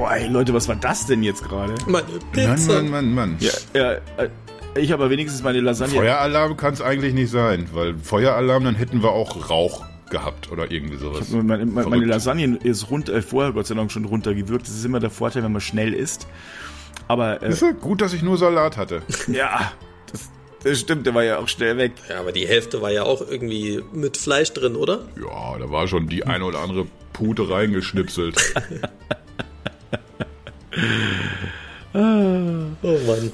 Boah, ey, Leute, was war das denn jetzt gerade? Meine Mann, Pizza. Mann, Mann, Mann. Ja, ja, äh, ich habe aber wenigstens meine Lasagne. Feueralarm kann es eigentlich nicht sein, weil Feueralarm, dann hätten wir auch Rauch gehabt oder irgendwie sowas. Meine, meine, meine. Lasagne ist runter, äh, vorher Gott sei Dank schon runtergewürgt. Das ist immer der Vorteil, wenn man schnell isst. Aber äh, Ist ja gut, dass ich nur Salat hatte. ja, das, das stimmt, der war ja auch schnell weg. Ja, aber die Hälfte war ja auch irgendwie mit Fleisch drin, oder? Ja, da war schon die eine oder andere Pute reingeschnipselt. Oh Mann.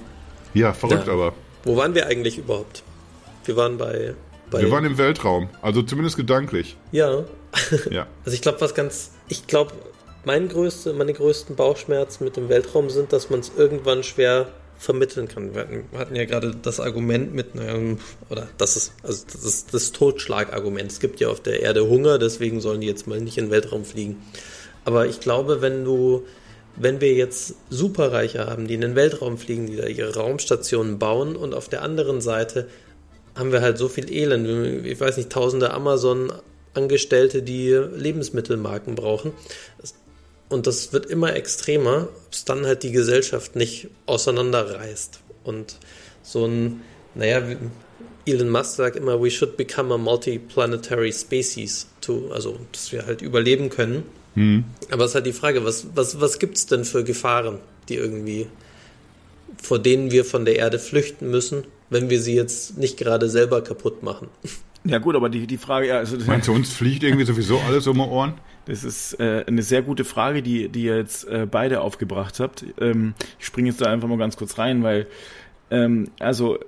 Ja, verrückt Ja. aber. Wo waren wir eigentlich überhaupt? Wir waren bei. bei Wir waren im Weltraum, also zumindest gedanklich. ja. Ja. Also ich glaube, was ganz. Ich glaube, mein größte, meine größten Bauchschmerzen mit dem Weltraum sind, dass man es irgendwann schwer vermitteln kann. Wir hatten, wir hatten ja gerade das Argument mit, ähm, oder das ist, also das ist das Totschlagargument. Es gibt ja auf der Erde Hunger, deswegen sollen die jetzt mal nicht in den Weltraum fliegen. Aber ich glaube, wenn du, wenn wir jetzt Superreiche haben, die in den Weltraum fliegen, die da ihre Raumstationen bauen und auf der anderen Seite haben wir halt so viel Elend. Ich weiß nicht, tausende Amazon-Angestellte, die Lebensmittelmarken brauchen. Und das wird immer extremer, ob es dann halt die Gesellschaft nicht auseinanderreißt. Und so ein, naja, Elon Musk sagt immer, we should become a multiplanetary species, to, also dass wir halt überleben können. Aber es ist halt die Frage, was, was, was gibt es denn für Gefahren, die irgendwie, vor denen wir von der Erde flüchten müssen, wenn wir sie jetzt nicht gerade selber kaputt machen? Ja gut, aber die, die Frage, ja, also Meinst du, uns fliegt irgendwie sowieso alles um die Ohren? Das ist äh, eine sehr gute Frage, die, die ihr jetzt äh, beide aufgebracht habt. Ähm, ich springe jetzt da einfach mal ganz kurz rein, weil ähm, also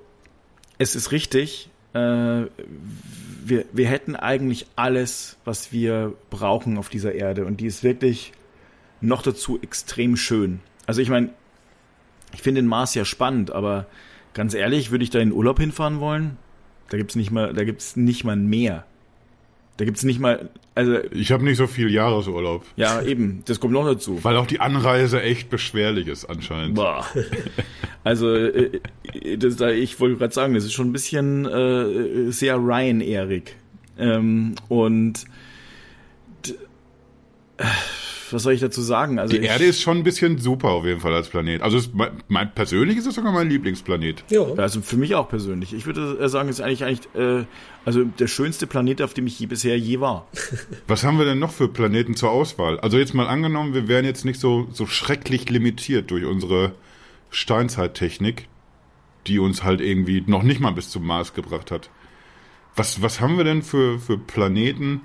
es ist richtig, wir, wir hätten eigentlich alles, was wir brauchen auf dieser Erde und die ist wirklich noch dazu extrem schön. Also ich meine, ich finde den Mars ja spannend, aber ganz ehrlich, würde ich da in den Urlaub hinfahren wollen? Da gibt's nicht mal, da gibt's nicht mal Meer. Da gibt's nicht mal, also Ich habe nicht so viel Jahresurlaub. ja, eben, das kommt noch dazu. Weil auch die Anreise echt beschwerlich ist anscheinend. Boah. Also, äh, das, da, ich wollte gerade sagen, das ist schon ein bisschen äh, sehr Ryan-erig. Ähm, und äh, was soll ich dazu sagen? Also Die ich, Erde ist schon ein bisschen super auf jeden Fall als Planet. Also es, mein, mein persönlich ist es sogar mein Lieblingsplanet. Ja. also für mich auch persönlich. Ich würde äh, sagen, es ist eigentlich eigentlich äh, also der schönste Planet, auf dem ich je, bisher je war. Was haben wir denn noch für Planeten zur Auswahl? Also jetzt mal angenommen, wir wären jetzt nicht so, so schrecklich limitiert durch unsere Steinzeittechnik, die uns halt irgendwie noch nicht mal bis zum Mars gebracht hat. Was, was haben wir denn für, für Planeten,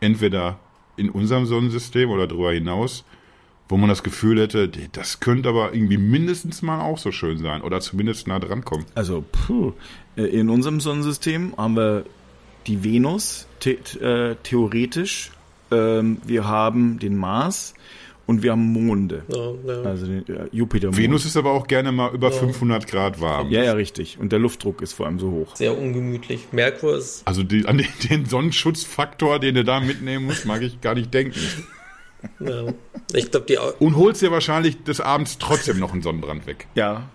entweder in unserem Sonnensystem oder darüber hinaus, wo man das Gefühl hätte, das könnte aber irgendwie mindestens mal auch so schön sein oder zumindest nah dran kommen. Also puh, äh, in unserem Sonnensystem haben wir die Venus the äh, theoretisch. Ähm, wir haben den Mars und wir haben Monde. Ja, ja. Also den äh, Jupiter. Venus ist aber auch gerne mal über 500 Grad warm. Ja, ja, richtig. Und der Luftdruck ist vor allem so hoch. Sehr ungemütlich. Merkur ist. Also die, an den, den Sonnenschutzfaktor, den du da mitnehmen musst, mag ich gar nicht denken. Ja. Ich glaube, die. Au- Und holst dir wahrscheinlich des Abends trotzdem noch einen Sonnenbrand weg. Ja,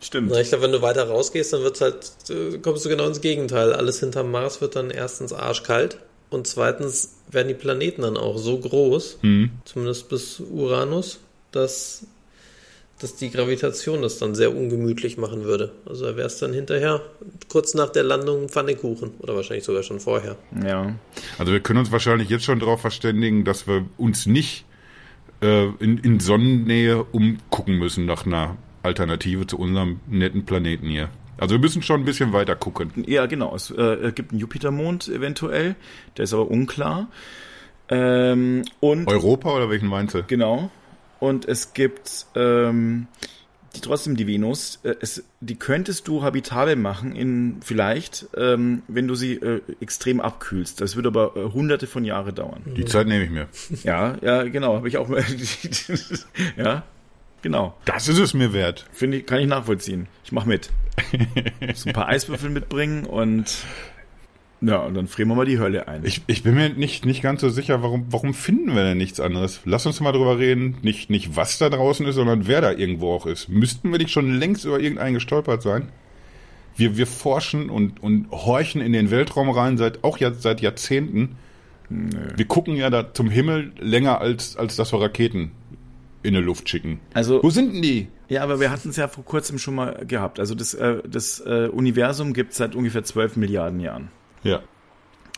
stimmt. Na, ich glaube, wenn du weiter rausgehst, dann wird's halt, äh, kommst du genau ins Gegenteil. Alles hinterm Mars wird dann erstens arschkalt und zweitens werden die Planeten dann auch so groß, zumindest bis Uranus, dass, dass die Gravitation das dann sehr ungemütlich machen würde. Also da wär's dann hinterher, kurz nach der Landung Pfannekuchen oder wahrscheinlich sogar schon vorher. Ja. Also wir können uns wahrscheinlich jetzt schon darauf verständigen, dass wir uns nicht äh, in, in Sonnennähe umgucken müssen nach einer Alternative zu unserem netten Planeten hier. Also wir müssen schon ein bisschen weiter gucken. Ja, genau. Es äh, gibt einen Jupitermond eventuell. Der ist aber unklar. Ähm, und Europa oder welchen meinst du? Genau. Und es gibt ähm, die, trotzdem die Venus. Äh, es, die könntest du habitabel machen, in vielleicht, ähm, wenn du sie äh, extrem abkühlst. Das würde aber äh, hunderte von Jahre dauern. Die Zeit nehme ich mir. Ja, ja, genau. Habe ich auch. ja, genau. Das ist es mir wert. Finde ich, kann ich nachvollziehen. Ich mach mit. So ein paar Eiswürfel mitbringen und ja, und dann frieren wir mal die Hölle ein. Ich, ich bin mir nicht, nicht ganz so sicher, warum, warum finden wir denn nichts anderes? Lass uns mal drüber reden. Nicht, nicht was da draußen ist, sondern wer da irgendwo auch ist. Müssten wir nicht schon längst über irgendeinen gestolpert sein? Wir, wir forschen und, und horchen in den Weltraum rein, seit, auch ja, seit Jahrzehnten. Wir gucken ja da zum Himmel länger, als, als dass wir Raketen in die Luft schicken. Also, Wo sind denn die? Ja, aber wir hatten es ja vor kurzem schon mal gehabt. Also das, äh, das äh, Universum gibt es seit ungefähr 12 Milliarden Jahren. Ja.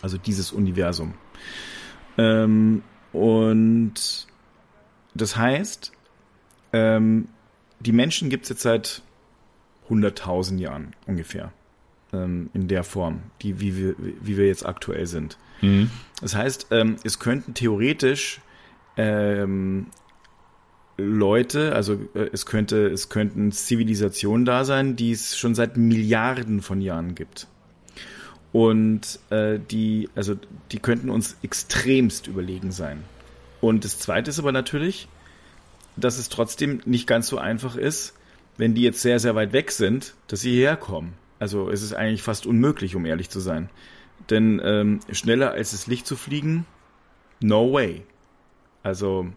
Also dieses Universum. Ähm, und das heißt, ähm, die Menschen gibt es jetzt seit 100.000 Jahren ungefähr. Ähm, in der Form, die, wie, wir, wie wir jetzt aktuell sind. Mhm. Das heißt, ähm, es könnten theoretisch ähm, Leute, also äh, es könnte, es könnten Zivilisationen da sein, die es schon seit Milliarden von Jahren gibt. Und äh, die, also die könnten uns extremst überlegen sein. Und das Zweite ist aber natürlich, dass es trotzdem nicht ganz so einfach ist, wenn die jetzt sehr, sehr weit weg sind, dass sie hierher kommen. Also es ist eigentlich fast unmöglich, um ehrlich zu sein. Denn ähm, schneller als das Licht zu fliegen, no way. Also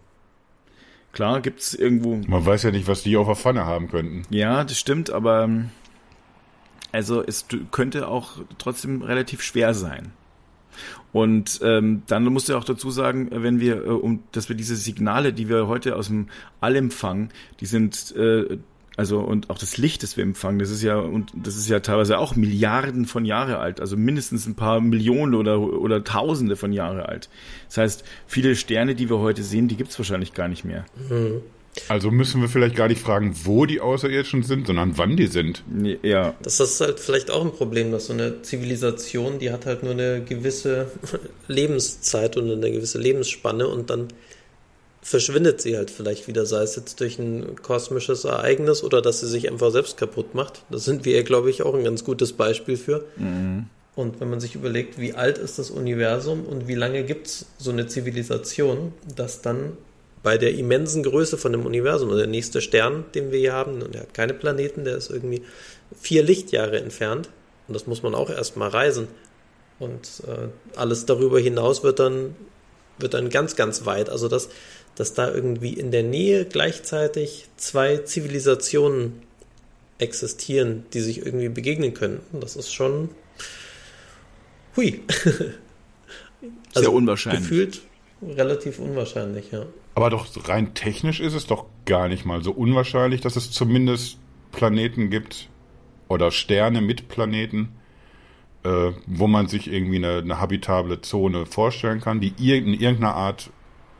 klar gibt's irgendwo Man weiß ja nicht, was die auf der Pfanne haben könnten. ja, das stimmt, aber ähm, also es könnte auch trotzdem relativ schwer sein. Und ähm, dann musst du auch dazu sagen, wenn wir, äh, um, dass wir diese Signale, die wir heute aus dem All empfangen, die sind äh, also und auch das Licht, das wir empfangen, das ist ja und das ist ja teilweise auch Milliarden von Jahre alt, also mindestens ein paar Millionen oder oder Tausende von Jahre alt. Das heißt, viele Sterne, die wir heute sehen, die gibt's wahrscheinlich gar nicht mehr. Also müssen wir vielleicht gar nicht fragen, wo die Außerirdischen sind, sondern wann die sind. Ja, Das ist halt vielleicht auch ein Problem, dass so eine Zivilisation, die hat halt nur eine gewisse Lebenszeit und eine gewisse Lebensspanne und dann verschwindet sie halt vielleicht wieder, sei es jetzt durch ein kosmisches Ereignis oder dass sie sich einfach selbst kaputt macht. Da sind wir, glaube ich, auch ein ganz gutes Beispiel für. Und wenn man sich überlegt, wie alt ist das Universum und wie lange gibt es so eine Zivilisation, dass dann bei der immensen Größe von dem Universum, und der nächste Stern, den wir hier haben, und der hat keine Planeten, der ist irgendwie vier Lichtjahre entfernt. Und das muss man auch erstmal reisen. Und äh, alles darüber hinaus wird dann, wird dann ganz, ganz weit. Also dass, dass da irgendwie in der Nähe gleichzeitig zwei Zivilisationen existieren, die sich irgendwie begegnen könnten, das ist schon hui. Sehr unwahrscheinlich. Gefühlt relativ unwahrscheinlich, ja. Aber doch rein technisch ist es doch gar nicht mal so unwahrscheinlich, dass es zumindest Planeten gibt oder Sterne mit Planeten, äh, wo man sich irgendwie eine, eine habitable Zone vorstellen kann, die ir in irgendeiner Art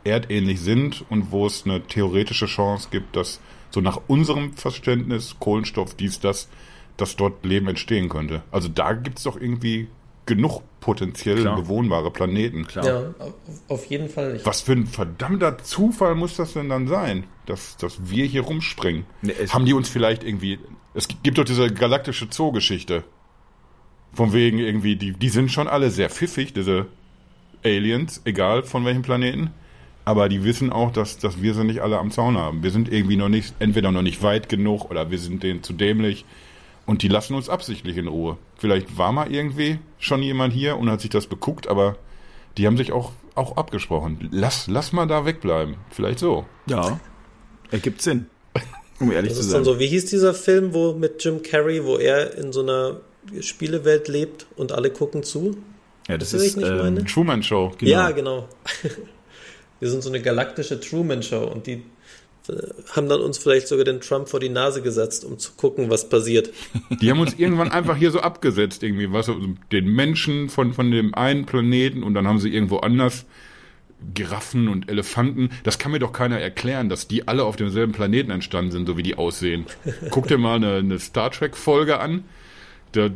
erdähnlich sind und wo es eine theoretische Chance gibt, dass so nach unserem Verständnis Kohlenstoff, dies, das, dass dort Leben entstehen könnte. Also da gibt es doch irgendwie genug potenziell Klar. bewohnbare Planeten. klar. Ja, auf, jeden Fall. Ich, Was für ein verdammter Zufall muss das denn dann sein, dass, dass wir hier rumspringen? Ne, es- Haben die uns vielleicht irgendwie. Es gibt doch diese galaktische Zoo-Geschichte. Von wegen irgendwie, die, die sind schon alle sehr pfiffig, diese Aliens, egal von welchem Planeten. Aber die wissen auch, dass, dass wir sie nicht alle am Zaun haben. Wir sind irgendwie noch nicht, entweder noch nicht weit genug oder wir sind denen zu dämlich. Und die lassen uns absichtlich in Ruhe. Vielleicht war mal irgendwie schon jemand hier und hat sich das beguckt, aber die haben sich auch, auch abgesprochen. Lass, lass mal da wegbleiben. Vielleicht so. Ja, ergibt Sinn. Um ehrlich das zu ist sein. dann so, wie hieß dieser Film, wo mit Jim Carrey, wo er in so einer Spielewelt lebt und alle gucken zu? ja, das wie ist nicht ähm? Truman Show. Genau. Ja, genau. Wir sind so eine galaktische Truman-Show und die äh, haben dann uns vielleicht sogar den Trump vor die Nase gesetzt, um zu gucken, was passiert. Die haben uns irgendwann einfach hier so abgesetzt, irgendwie, was, den Menschen von, von dem einen Planeten und dann haben sie irgendwo anders Giraffen und Elefanten. Das kann mir doch keiner erklären, dass die alle auf demselben Planeten entstanden sind, so wie die aussehen. Guck dir mal eine, eine Star Trek-Folge an. Da,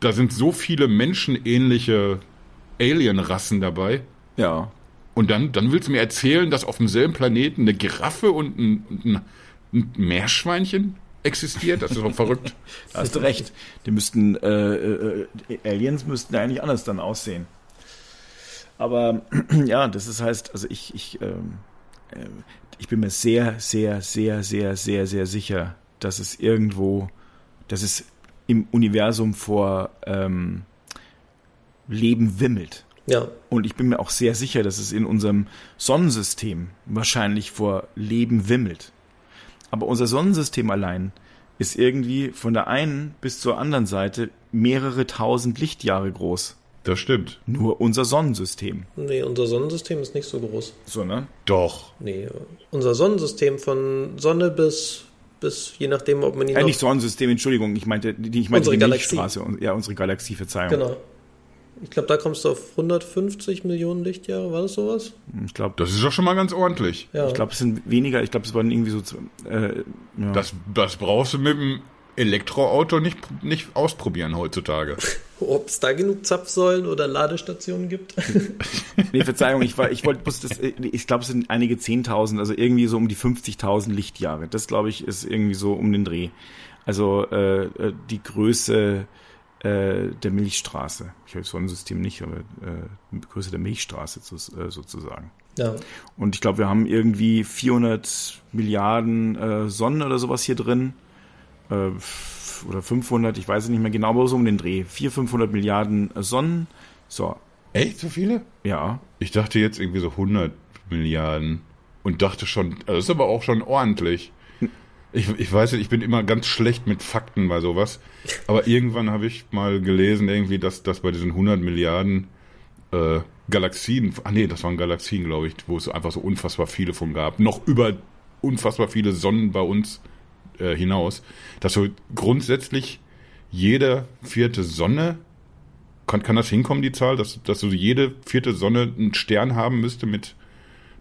da sind so viele menschenähnliche Alien-Rassen dabei. ja. Und dann, dann willst du mir erzählen, dass auf demselben Planeten eine Giraffe und ein, ein, ein Meerschweinchen existiert? Das ist doch verrückt. Da hast du recht. Die müssten, äh, äh, Aliens müssten eigentlich anders dann aussehen. Aber ja, das ist heißt, also ich, ich, ähm, äh, ich bin mir sehr, sehr, sehr, sehr, sehr, sehr sicher, dass es irgendwo, dass es im Universum vor ähm, Leben wimmelt. Ja, Und ich bin mir auch sehr sicher, dass es in unserem Sonnensystem wahrscheinlich vor Leben wimmelt. Aber unser Sonnensystem allein ist irgendwie von der einen bis zur anderen Seite mehrere tausend Lichtjahre groß. Das stimmt. Nur unser Sonnensystem. Nee, unser Sonnensystem ist nicht so groß. So, ne? Doch. Nee, unser Sonnensystem von Sonne bis, bis je nachdem, ob man ihn Äh, nicht Sonnensystem, Entschuldigung, ich meinte, die, ich meinte Unsere die Galaxie. Milchstraße. Ja, unsere Galaxie, Verzeihung. Genau. Ich glaube, da kommst du auf 150 Millionen Lichtjahre, war das sowas? Ich glaube, Das ist doch schon mal ganz ordentlich. Ja. ich glaube, es sind weniger, ich glaube, es waren irgendwie so, äh, ja. Das, das brauchst du mit dem Elektroauto nicht, nicht ausprobieren heutzutage. Ob es da genug Zapfsäulen oder Ladestationen gibt? Nee, Verzeihung, ich war, ich wollte bloß das, äh, ich glaube, es sind einige 10.000, also irgendwie so um die 50.000 Lichtjahre. Das, glaube ich, ist irgendwie so um den Dreh. Also äh, äh, die Größe äh, der Milchstraße. Ich habe das Sonnensystem nicht, aber äh, die Größe der Milchstraße zu, äh, sozusagen. ja. Und ich glaube, wir haben irgendwie 400 Milliarden äh, Sonnen oder sowas hier drin. Äh, oder 500, ich weiß es nicht mehr genau, aber so um den Dreh. 400, 500 Milliarden äh, Sonnen. So, Echt so viele? ja. Ich dachte jetzt irgendwie so 100 Milliarden und dachte schon, also das ist aber auch schon ordentlich. Ich, ich weiß nicht, ich bin immer ganz schlecht mit Fakten bei sowas, aber irgendwann habe ich mal gelesen irgendwie, dass, dass bei diesen 100 Milliarden äh, Galaxien, ah nee, das waren Galaxien, glaube ich, wo es einfach so unfassbar viele von gab, noch über unfassbar viele Sonnen bei uns äh, hinaus, dass so grundsätzlich jede vierte Sonne kann, kann das hinkommen, die Zahl, dass, dass so jede vierte Sonne einen Stern haben müsste mit,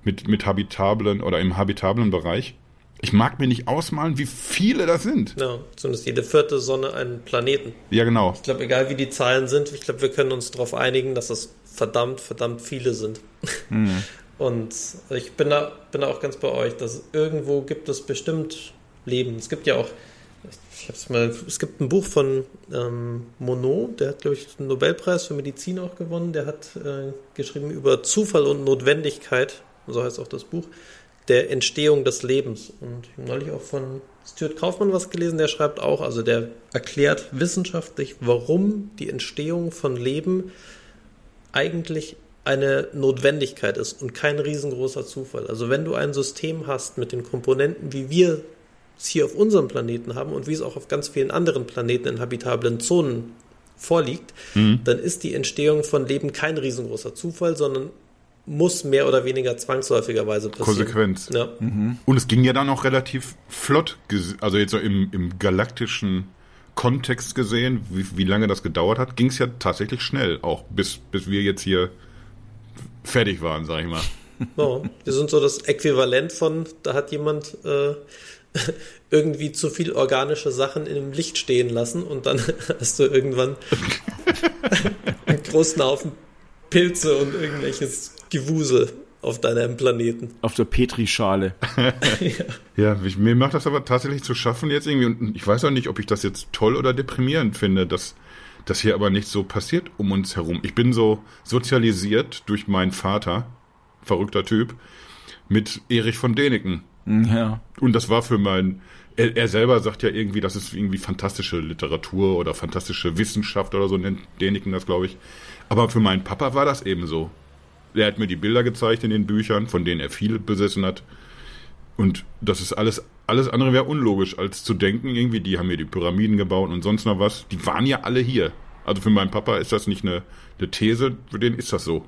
mit, mit habitablen oder im habitablen Bereich? Ich mag mir nicht ausmalen, wie viele das sind. ja, zumindest jede vierte Sonne einen Planeten. Ja, genau. Ich glaube, egal wie die Zahlen sind, ich glaube, wir können uns darauf einigen, dass es verdammt, verdammt viele sind. Und ich bin da, bin da auch ganz bei euch, dass irgendwo gibt es bestimmt Leben. Es gibt ja auch, ich hab's mal, es gibt ein Buch von ähm, Monod, der hat, glaube ich, den Nobelpreis für Medizin auch gewonnen. Der hat äh, geschrieben über Zufall und Notwendigkeit, so heißt auch das Buch, der Entstehung des Lebens. Und ich habe neulich auch von Stuart Kaufmann was gelesen, der schreibt auch, also der erklärt wissenschaftlich, warum die Entstehung von Leben eigentlich eine Notwendigkeit ist und kein riesengroßer Zufall. Also wenn du ein System hast mit den Komponenten, wie wir es hier auf unserem Planeten haben und wie es auch auf ganz vielen anderen Planeten in habitable Zonen vorliegt, dann ist die Entstehung von Leben kein riesengroßer Zufall, sondern muss mehr oder weniger zwangsläufigerweise passieren. Konsequenz. Ja. Und es ging ja dann auch relativ flott, also jetzt so im, im galaktischen Kontext gesehen, wie, wie lange das gedauert hat, ging es ja tatsächlich schnell, auch bis, bis wir jetzt hier fertig waren, sag ich mal. Ja, wir sind so das Äquivalent von, da hat jemand äh, irgendwie zu viel organische Sachen in dem Licht stehen lassen und dann hast du irgendwann einen großen Haufen Pilze und irgendwelches Gewusel auf deinem Planeten. Auf der Petrischale. Ja, ich, mir macht das aber tatsächlich zu schaffen jetzt irgendwie und ich weiß auch nicht, ob ich das jetzt toll oder deprimierend finde, dass das hier aber nicht so passiert um uns herum. Ich bin so sozialisiert durch meinen Vater, verrückter Typ, mit Erich von Däniken. Ja. Und das war für mein, er, er selber sagt ja irgendwie, das ist irgendwie fantastische Literatur oder fantastische Wissenschaft oder so nennt Däniken das, glaube ich. Aber für meinen Papa war das eben so. Er hat mir die Bilder gezeigt in den Büchern, von denen er viel besessen hat. Und das ist alles, alles andere wäre unlogisch, als zu denken, irgendwie, die haben mir die Pyramiden gebaut und sonst noch was. Die waren ja alle hier. Also für meinen Papa ist das nicht eine, eine These, für den ist das so.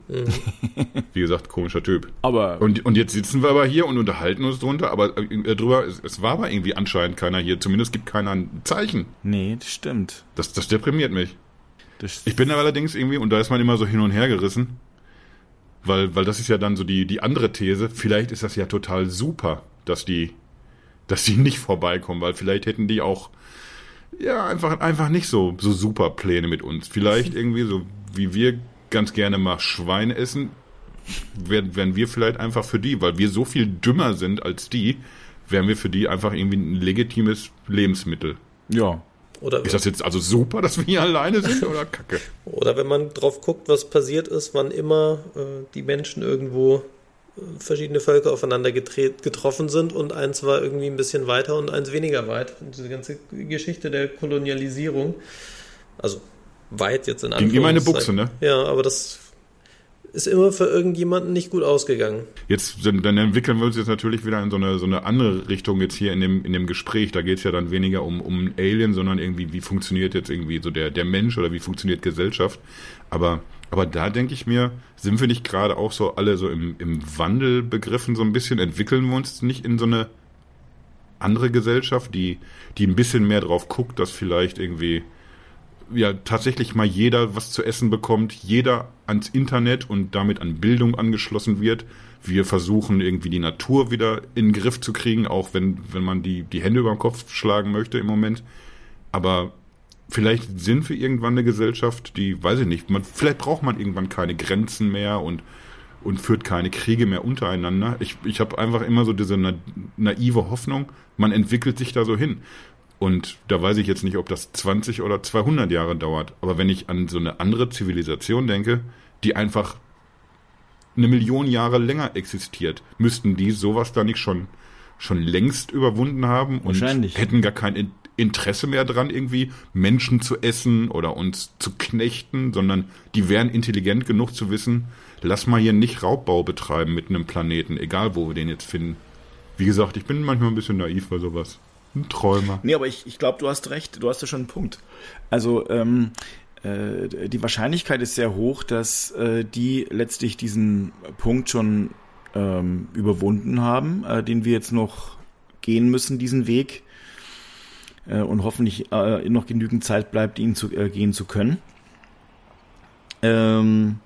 Wie gesagt, komischer Typ. Aber Und, und jetzt sitzen wir aber hier und unterhalten uns drunter, aber äh, drüber, es, es war aber irgendwie anscheinend keiner hier. Zumindest gibt keiner ein Zeichen. nee, das stimmt. Das, das deprimiert mich. Das, Ich bin allerdings irgendwie, und da ist man immer so hin und her gerissen, weil, weil das ist ja dann so die, die andere These, vielleicht ist das ja total super, dass die, dass die nicht vorbeikommen, weil vielleicht hätten die auch, ja, einfach, einfach nicht so, so super Pläne mit uns. Vielleicht irgendwie so, wie wir ganz gerne mal Schwein essen, wären, wären wir vielleicht einfach für die, weil wir so viel dümmer sind als die, wären wir für die einfach irgendwie ein legitimes Lebensmittel. ja. Oder, Ist das jetzt also super, dass wir hier alleine sind oder kacke? oder wenn man drauf guckt, was passiert ist, wann immer äh, die Menschen irgendwo äh, verschiedene Völker aufeinander getroffen sind und eins war irgendwie ein bisschen weiter und eins weniger weit. Und diese ganze Geschichte der Kolonialisierung, also weit jetzt in Ging immer eine Buchse, Anführungszeichen. ne? Ja, aber das ist immer für irgendjemanden nicht gut ausgegangen. Jetzt, dann entwickeln wir uns jetzt natürlich wieder in so eine, so eine andere Richtung jetzt hier in dem, in dem Gespräch. Da geht es ja dann weniger um, um Alien, sondern irgendwie, wie funktioniert jetzt irgendwie so der, der Mensch oder wie funktioniert Gesellschaft. Aber Aber da denke ich mir, sind wir nicht gerade auch so alle so im, im Wandel begriffen, so ein bisschen? Entwickeln wir uns nicht in so eine andere Gesellschaft, die, die ein bisschen mehr drauf guckt, dass vielleicht irgendwie ja tatsächlich mal jeder was zu essen bekommt, jeder ans Internet und damit an Bildung angeschlossen wird. Wir versuchen irgendwie die Natur wieder in den Griff zu kriegen, auch wenn, wenn man die, die Hände über den Kopf schlagen möchte im Moment. Aber vielleicht sind wir irgendwann eine Gesellschaft, die, weiß ich nicht, man, vielleicht braucht man irgendwann keine Grenzen mehr und, und führt keine Kriege mehr untereinander. Ich, ich habe einfach immer so diese na, naive Hoffnung, man entwickelt sich da so hin. Und da weiß ich jetzt nicht, ob das 20 oder 200 Jahre dauert. Aber wenn ich an so eine andere Zivilisation denke, die einfach eine Million Jahre länger existiert, müssten die sowas da nicht schon, schon längst überwunden haben und hätten gar kein Interesse mehr dran, irgendwie Menschen zu essen oder uns zu knechten, sondern die wären intelligent genug zu wissen, lass mal hier nicht Raubbau betreiben mit einem Planeten, egal wo wir den jetzt finden. Wie gesagt, ich bin manchmal ein bisschen naiv bei sowas. Ein Träumer. Nee, aber ich, ich glaube, du hast recht, du hast ja schon einen Punkt. Also, ähm, äh, die Wahrscheinlichkeit ist sehr hoch, dass äh, die letztlich diesen Punkt schon ähm, überwunden haben, äh, den wir jetzt noch gehen müssen, diesen Weg. Äh, und hoffentlich äh, noch genügend Zeit bleibt, ihn zu äh, gehen zu können. Ähm,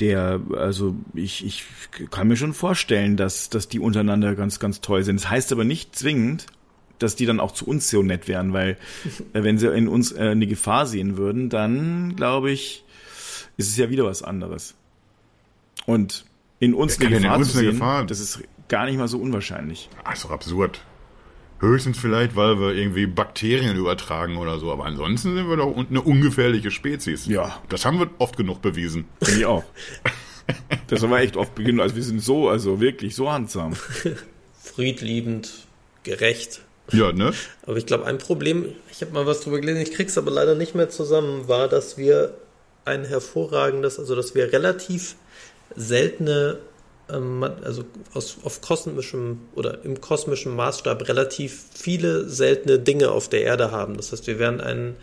der, also ich, ich kann mir schon vorstellen, dass, dass die untereinander ganz, ganz toll sind. Das heißt aber nicht zwingend, dass die dann auch zu uns so nett wären, weil äh, wenn sie in uns äh, eine Gefahr sehen würden, dann glaube ich, ist es ja wieder was anderes. Und in uns eine Gefahr uns zu sehen, Gefahr? das ist gar nicht mal so unwahrscheinlich. Ach, ist doch absurd. Höchstens vielleicht, weil wir irgendwie Bakterien übertragen oder so, aber ansonsten sind wir doch eine ungefährliche Spezies. Ja. Das haben wir oft genug bewiesen. Finde ich auch. Das haben wir echt oft beginnen. Also wir sind so, also wirklich so handsam. Friedliebend, gerecht. Ja, ne? Aber ich glaube, ein Problem, ich habe mal was drüber gelesen, ich krieg's aber leider nicht mehr zusammen, war, dass wir ein hervorragendes, also dass wir relativ seltene, ähm, also aus, auf kosmischem oder im kosmischen Maßstab relativ viele seltene Dinge auf der Erde haben. Das heißt, wir wären ein,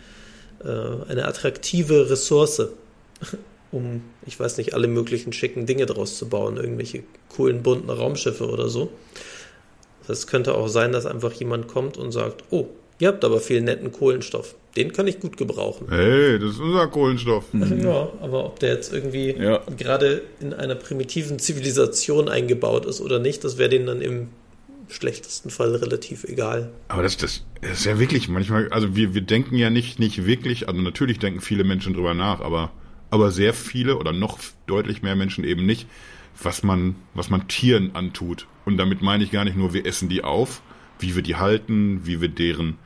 äh, eine attraktive Ressource, um, ich weiß nicht, alle möglichen schicken Dinge draus zu bauen, irgendwelche coolen bunten Raumschiffe oder so. Es könnte auch sein, dass einfach jemand kommt und sagt, oh, ihr habt aber viel netten Kohlenstoff. Den kann ich gut gebrauchen. Hey, das ist unser Kohlenstoff. Ja, aber ob der jetzt irgendwie Ja. gerade in einer primitiven Zivilisation eingebaut ist oder nicht, das wäre denen dann im schlechtesten Fall relativ egal. Aber das, das, das ist ja wirklich manchmal, also wir, wir denken ja nicht, nicht wirklich, also natürlich denken viele Menschen drüber nach, aber, aber sehr viele oder noch deutlich mehr Menschen eben nicht, was man, was man Tieren antut. Und damit meine ich gar nicht nur, wir essen die auf, wie wir die halten, wie wir deren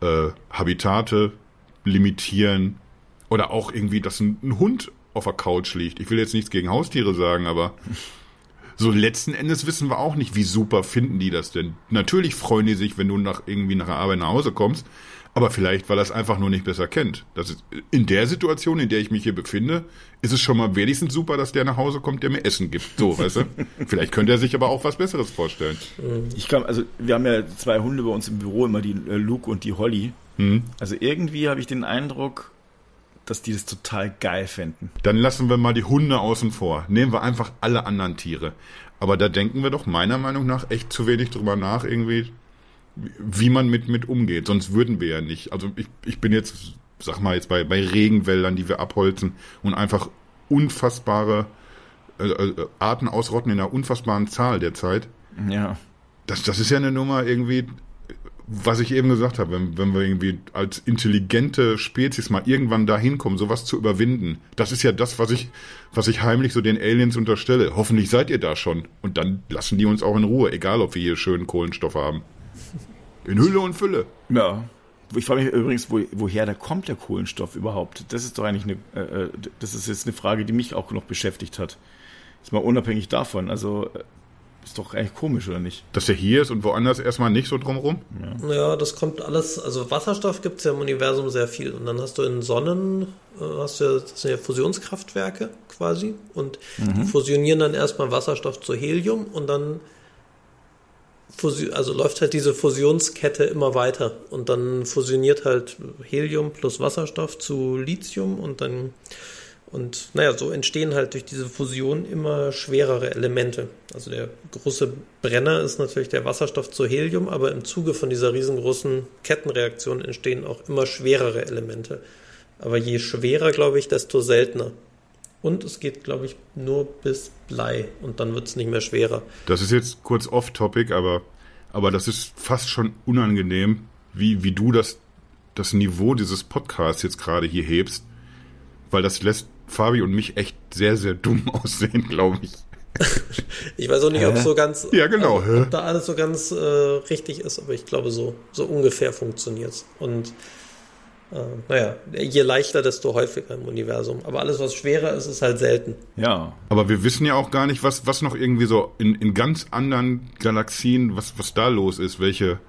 äh, Habitate limitieren oder auch irgendwie, dass ein, ein Hund auf der Couch liegt. Ich will jetzt nichts gegen Haustiere sagen, aber so letzten Endes wissen wir auch nicht, wie super finden die das denn. Natürlich freuen die sich, wenn du nach irgendwie nach der Arbeit nach Hause kommst, aber vielleicht, weil er es einfach nur nicht besser kennt. Das ist, in der Situation, in der ich mich hier befinde, ist es schon mal wenigstens super, dass der nach Hause kommt, der mir Essen gibt. So, weißt du? Vielleicht könnte er sich aber auch was Besseres vorstellen. Ich glaube, also wir haben ja zwei Hunde bei uns im Büro, immer die äh, Luke und die Holly. Hm. Also irgendwie habe ich den Eindruck, dass die das total geil fänden. Dann lassen wir mal die Hunde außen vor. Nehmen wir einfach alle anderen Tiere. Aber da denken wir doch meiner Meinung nach echt zu wenig drüber nach, irgendwie, wie man mit, mit umgeht. Sonst würden wir ja nicht. Also ich, ich bin jetzt, sag mal jetzt bei, bei Regenwäldern, die wir abholzen und einfach unfassbare äh, äh, Arten ausrotten in einer unfassbaren Zahl derzeit. Ja. Das, das ist ja eine Nummer irgendwie, was ich eben gesagt habe, wenn, wenn wir irgendwie als intelligente Spezies mal irgendwann dahin kommen, sowas zu überwinden. Das ist ja das, was ich, was ich heimlich so den Aliens unterstelle. Hoffentlich seid ihr da schon. Und dann lassen die uns auch in Ruhe, egal ob wir hier schönen Kohlenstoff haben. In Hülle und Fülle. Ja. Ich frage mich übrigens, wo, woher da kommt der Kohlenstoff überhaupt? Das ist doch eigentlich eine, äh, äh, das ist jetzt eine Frage, die mich auch noch beschäftigt hat. Ist mal unabhängig davon. Also äh, ist doch eigentlich komisch, oder nicht? Dass der hier ist und woanders erstmal nicht so drumrum. Ja, das kommt alles, also Wasserstoff gibt es ja im Universum sehr viel. Und dann hast du in Sonnen, äh, hast du ja, das sind ja Fusionskraftwerke quasi. Und die fusionieren dann erstmal Wasserstoff zu Helium und dann also läuft halt diese Fusionskette immer weiter. Und dann fusioniert halt Helium plus Wasserstoff zu Lithium und dann Und naja, so entstehen halt durch diese Fusion immer schwerere Elemente. Also der große Brenner ist natürlich der Wasserstoff zu Helium, aber im Zuge von dieser riesengroßen Kettenreaktion entstehen auch immer schwerere Elemente. Aber je schwerer, glaube ich, desto seltener. Und es geht, glaube ich, nur bis Blei und dann wird es nicht mehr schwerer. Das ist jetzt kurz off-topic, aber, aber das ist fast schon unangenehm, wie, wie du das, das Niveau dieses Podcasts jetzt gerade hier hebst, weil das lässt Fabi und mich echt sehr, sehr dumm aussehen, glaube ich. ich weiß auch nicht, ob so ganz, ja, genau. Also, ob da alles so ganz äh, richtig ist, aber ich glaube, so, so ungefähr funktioniert es. Und äh, naja, je leichter, desto häufiger im Universum. Aber alles, was schwerer ist, ist halt selten. Ja. Aber wir wissen ja auch gar nicht, was, was noch irgendwie so in, in ganz anderen Galaxien, was, was da los ist, welche,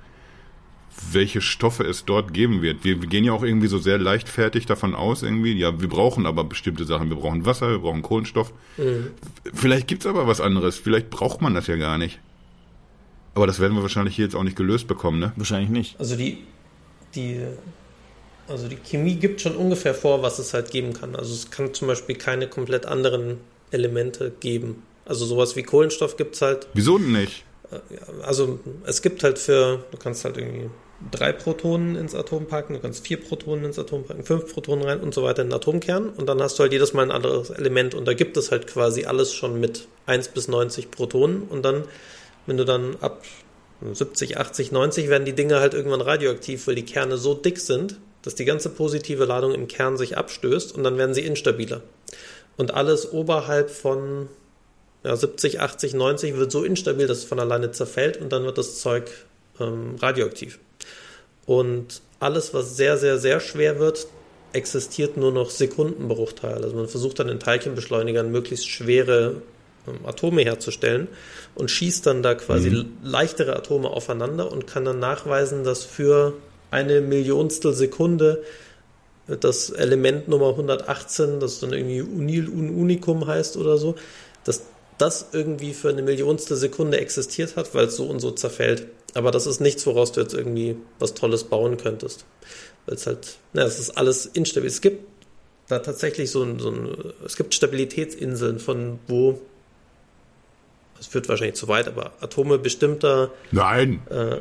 welche Stoffe es dort geben wird. Wir, wir gehen ja auch irgendwie so sehr leichtfertig davon aus, irgendwie, ja, wir brauchen aber bestimmte Sachen. Wir brauchen Wasser, wir brauchen Kohlenstoff. Mhm. Vielleicht gibt's aber was anderes. Vielleicht braucht man das ja gar nicht. Aber das werden wir wahrscheinlich hier jetzt auch nicht gelöst bekommen, ne? Wahrscheinlich nicht. Also die, die also die Chemie gibt schon ungefähr vor, was es halt geben kann. Also es kann zum Beispiel keine komplett anderen Elemente geben. Also sowas wie Kohlenstoff gibt es halt. Wieso denn nicht? Äh, also es gibt halt für, du kannst halt irgendwie drei Protonen ins Atom packen, du kannst vier Protonen ins Atom packen, fünf Protonen rein und so weiter in den Atomkern und dann hast du halt jedes Mal ein anderes Element und da gibt es halt quasi alles schon mit 1 bis 90 Protonen und dann, wenn du dann ab 70, 80, 90 werden die Dinge halt irgendwann radioaktiv, weil die Kerne so dick sind, dass die ganze positive Ladung im Kern sich abstößt und dann werden sie instabiler. Und alles oberhalb von ja, 70, 80, 90 wird so instabil, dass es von alleine zerfällt und dann wird das Zeug ähm, radioaktiv. Und alles, was sehr, sehr, sehr schwer wird, existiert nur noch Sekundenbruchteile. Also man versucht dann in Teilchenbeschleunigern möglichst schwere ähm, Atome herzustellen und schießt dann da quasi mhm. leichtere Atome aufeinander und kann dann nachweisen, dass für eine Millionstel Sekunde das Element Nummer 118, das dann irgendwie Unil un Unicum heißt oder so, dass das irgendwie für eine Millionstel Sekunde existiert hat, weil es so und so zerfällt. Aber das ist nichts, woraus du jetzt irgendwie was Tolles bauen könntest. Weil es halt, na, es ist alles instabil. Es gibt da tatsächlich so ein, so ein es gibt Stabilitätsinseln, von wo das führt wahrscheinlich zu weit, aber Atome bestimmter. Nein! Äh,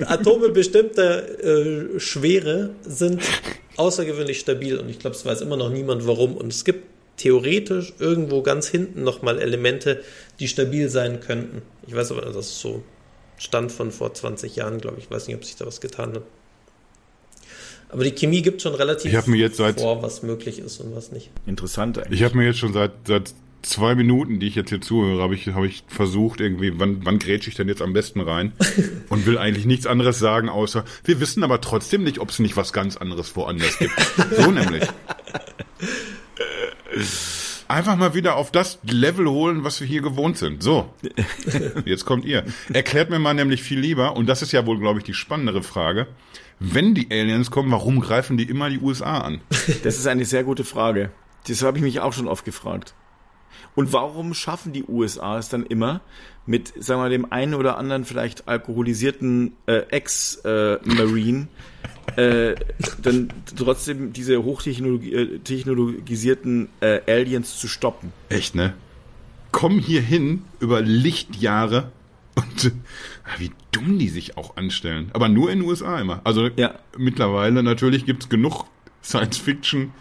Atome bestimmter äh, Schwere sind außergewöhnlich stabil und ich glaube, es weiß immer noch niemand warum. Und es gibt theoretisch irgendwo ganz hinten nochmal Elemente, die stabil sein könnten. Ich weiß aber, das ist so Stand von vor 20 Jahren, glaube ich. Ich weiß nicht, ob sich da was getan hat. Aber die Chemie gibt schon relativ ich mir jetzt seit, vor, was möglich ist und was nicht. Interessant eigentlich. Ich habe mir jetzt schon seit, seit zwei Minuten, die ich jetzt hier zuhöre, habe ich, hab ich versucht, irgendwie, wann, wann grätsche ich denn jetzt am besten rein? Und will eigentlich nichts anderes sagen, außer, wir wissen aber trotzdem nicht, ob es nicht was ganz anderes woanders gibt. So nämlich. Einfach mal wieder auf das Level holen, was wir hier gewohnt sind. So, jetzt kommt ihr. Erklärt mir mal nämlich viel lieber, und das ist ja wohl, glaube ich, die spannendere Frage, wenn die Aliens kommen, warum greifen die immer die USA an? Das ist eine sehr gute Frage. Das habe ich mich auch schon oft gefragt. Und warum schaffen die USA es dann immer, mit, sagen wir mal, dem einen oder anderen vielleicht alkoholisierten äh, Ex-Marine äh, äh, dann trotzdem diese hochtechnologisierten äh, Aliens zu stoppen? Echt, ne? Kommen hier hin über Lichtjahre und ah, wie dumm die sich auch anstellen. Aber nur in den USA immer. Also ja. mittlerweile natürlich gibt es genug Science-Fiction-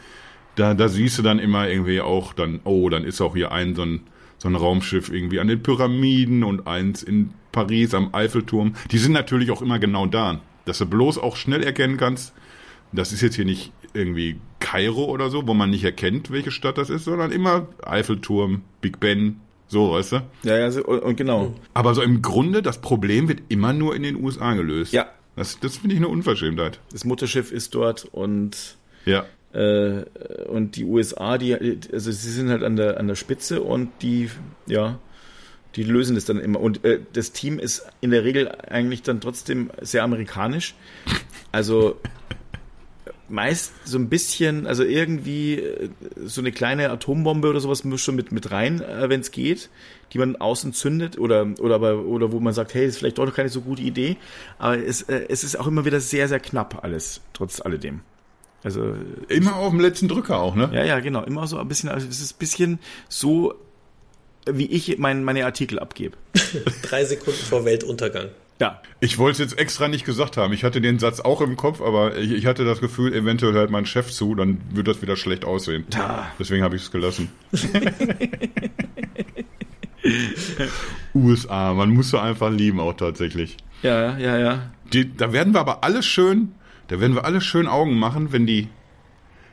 da, da siehst du dann immer irgendwie auch dann, oh, dann ist auch hier ein so ein, so ein Raumschiff irgendwie an den Pyramiden und eins in Paris am Eiffelturm. Die sind natürlich auch immer genau da, dass du bloß auch schnell erkennen kannst, das ist jetzt hier nicht irgendwie Kairo oder so, wo man nicht erkennt, welche Stadt das ist, sondern immer Eiffelturm, Big Ben, so, weißt du? Ja, ja, so, und, und genau. Aber so im Grunde, das Problem wird immer nur in den USA gelöst. Ja. Das, das finde ich eine Unverschämtheit. Das Mutterschiff ist dort und ja. Äh, und die USA, die, also sie sind halt an der, an der Spitze und die, ja, die lösen das dann immer. Und äh, das Team ist in der Regel eigentlich dann trotzdem sehr amerikanisch. Also meist so ein bisschen, also irgendwie äh, so eine kleine Atombombe oder sowas muss schon mit, mit rein, äh, wenn es geht, die man außen zündet oder, oder, aber, oder wo man sagt, hey, ist vielleicht doch noch keine so gute Idee. Aber es, äh, es ist auch immer wieder sehr, sehr knapp alles, trotz alledem. Also Immer auf dem letzten Drücker auch, ne? ja, ja, genau, immer so ein bisschen, also es ist ein bisschen so, wie ich mein, meine Artikel abgebe. Drei Sekunden vor Weltuntergang. Ja, Ich wollte es jetzt extra nicht gesagt haben. Ich hatte den Satz auch im Kopf, aber ich, ich hatte das Gefühl, eventuell hört mein Chef zu, dann wird das wieder schlecht aussehen. Da. Deswegen habe ich es gelassen. USA, man muss sie einfach lieben auch tatsächlich. ja, ja, ja. Die, da werden wir aber alle schön, da werden wir alle schön Augen machen, wenn die,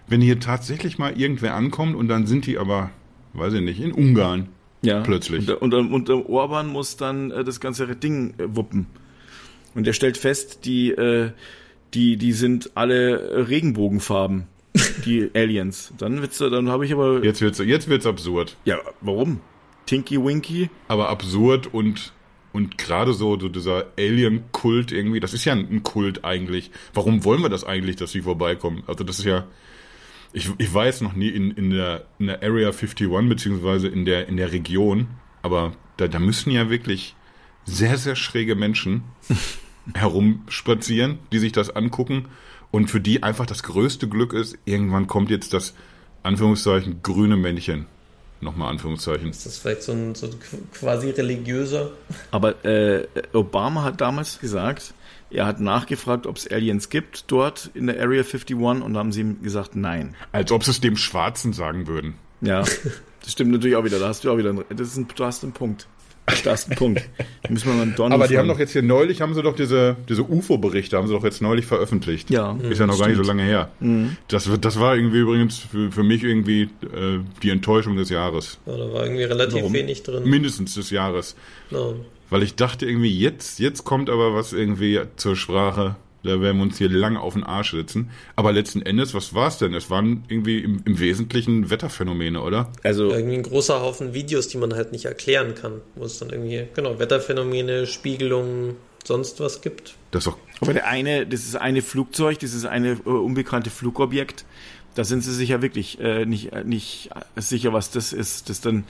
wenn hier tatsächlich mal irgendwer ankommt und dann sind die aber, weiß ich nicht, in Ungarn. Ja. Plötzlich. Und, und, und der Orban muss dann äh, das ganze Ding äh, wuppen. Und er stellt fest, die, äh, die, die sind alle äh, Regenbogenfarben, die Aliens. Dann wird's, dann habe ich aber, Jetzt wird's, jetzt wird's absurd. ja, warum? Tinky Winky? aber absurd und und gerade so, so dieser Alien-Kult irgendwie, das ist ja ein, Kult eigentlich. Warum wollen wir das eigentlich, dass sie vorbeikommen? Also das ist ja, ich, ich war jetzt noch nie in, in, der, in der Area 51, beziehungsweise in der, in der Region, aber da, da müssen ja wirklich sehr, sehr schräge Menschen herumspazieren, die sich das angucken und für die einfach das größte Glück ist, irgendwann kommt jetzt das, Anführungszeichen, grüne Männchen. Nochmal Anführungszeichen. Ist das vielleicht so ein, so ein quasi religiöser? Aber äh, Obama hat damals gesagt, er hat nachgefragt, ob es Aliens gibt dort in der Area 51 und da haben sie ihm gesagt, nein. Als ob sie es dem Schwarzen sagen würden. Ja, das stimmt natürlich auch wieder. Da hast du auch wieder, einen- das ist ein, du hast einen Punkt. Du hast einen Punkt. Müssen wir mal einen Aber die haben fragen. doch jetzt hier neulich, haben sie doch diese, diese UFO-Berichte, haben sie doch jetzt neulich veröffentlicht. Ja, Ist ja noch gar nicht so stimmt. lange her. Das, wird- das war irgendwie übrigens für, für mich irgendwie äh, die Enttäuschung des Jahres. Ja, da war irgendwie relativ Warum? wenig drin. Mindestens des Jahres. Ja. Weil ich dachte irgendwie, jetzt, jetzt kommt aber was irgendwie zur Sprache. Da werden wir uns hier lange auf den Arsch sitzen. Aber letzten Endes, was war es denn? Es waren irgendwie im, im Wesentlichen Wetterphänomene, oder? Also, Irgendwie ein großer Haufen Videos, die man halt nicht erklären kann. Wo es dann irgendwie, genau, Wetterphänomene, Spiegelungen, sonst was gibt. Das ist doch aber der eine, das ist eine Flugzeug, dieses eine äh, unbekannte Flugobjekt. Da sind sie sich ja wirklich äh, nicht, äh, nicht sicher, was das ist, das dann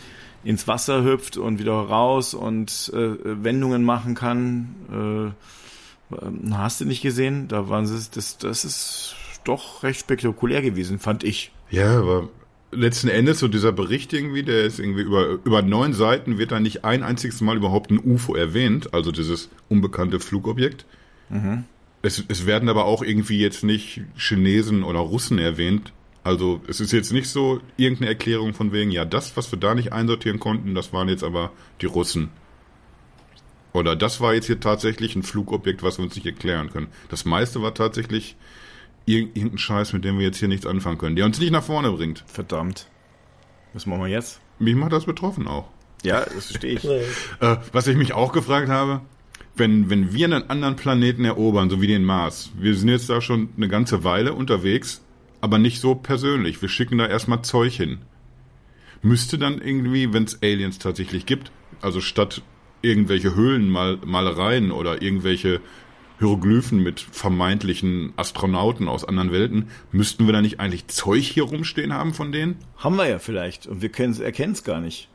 ins Wasser hüpft und wieder raus und äh, Wendungen machen kann. Äh, ähm, hast du nicht gesehen? Da waren sie, das, das ist doch recht spektakulär gewesen, fand ich. Ja, aber letzten Endes so dieser Bericht irgendwie, der ist irgendwie über, über neun Seiten wird da nicht ein einziges Mal überhaupt ein UFO erwähnt, also dieses unbekannte Flugobjekt. Es, es werden aber auch irgendwie jetzt nicht Chinesen oder Russen erwähnt. Also es ist jetzt nicht so irgendeine Erklärung von wegen, ja, das, was wir da nicht einsortieren konnten, das waren jetzt aber die Russen. Oder das war jetzt hier tatsächlich ein Flugobjekt, was wir uns nicht erklären können. Das meiste war tatsächlich irg- irgendein Scheiß, mit dem wir jetzt hier nichts anfangen können, der uns nicht nach vorne bringt. Verdammt. Was machen wir jetzt? Mich macht das betroffen auch. Ja, das verstehe ich. Äh, was ich mich auch gefragt habe, wenn, wenn wir einen anderen Planeten erobern, so wie den Mars, wir sind jetzt da schon eine ganze Weile unterwegs, aber nicht so persönlich. Wir schicken da erstmal Zeug hin. Müsste dann irgendwie, wenn es Aliens tatsächlich gibt, also statt irgendwelche Höhlenmalereien oder irgendwelche Hieroglyphen mit vermeintlichen Astronauten aus anderen Welten, müssten wir da nicht eigentlich Zeug hier rumstehen haben von denen? Haben wir ja vielleicht und wir erkennen es gar nicht.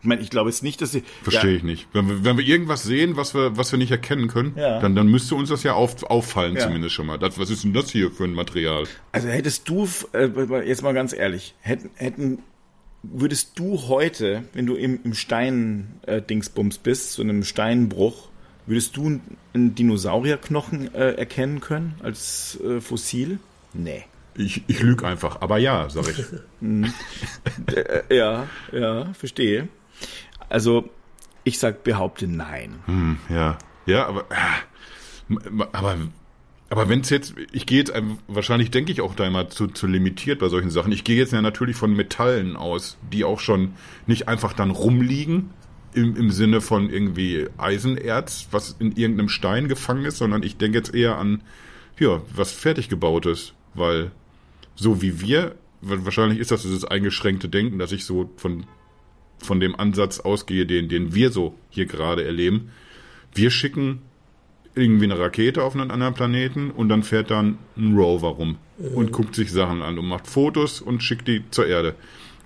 Ich meine, ich glaube jetzt nicht, dass sie. Verstehe ja, ich nicht. Wenn wir, wenn wir irgendwas sehen, was wir, was wir nicht erkennen können, Ja. dann, dann müsste uns das ja auf, auffallen Ja. zumindest schon mal. Das, was ist denn das hier für ein Material? Also hättest du, äh, jetzt mal ganz ehrlich, hätten, hätten, würdest du heute, wenn du im, im Stein-Dingsbums bist, so einem Steinbruch, würdest du einen Dinosaurierknochen äh, erkennen können als äh, Fossil? Nee. Ich, ich lüge einfach, aber ja, sag ich. Äh, ja, ja, verstehe. Also, ich sag, behaupte nein. Hm, ja. Ja, aber, äh, aber, aber wenn es jetzt, ich gehe jetzt, ein- wahrscheinlich denke ich auch da immer zu, zu limitiert bei solchen Sachen. Ich gehe jetzt ja natürlich von Metallen aus, die auch schon nicht einfach dann rumliegen, im, im Sinne von irgendwie Eisenerz, was in irgendeinem Stein gefangen ist, sondern ich denke jetzt eher an, ja, was fertig gebautes, weil so wie wir, wa- wahrscheinlich ist das dieses eingeschränkte Denken, dass ich so von, von dem Ansatz ausgehe, den, den wir so hier gerade erleben. Wir schicken irgendwie eine Rakete auf einen anderen Planeten und dann fährt dann ein Rover rum und guckt sich Sachen an und macht Fotos und schickt die zur Erde.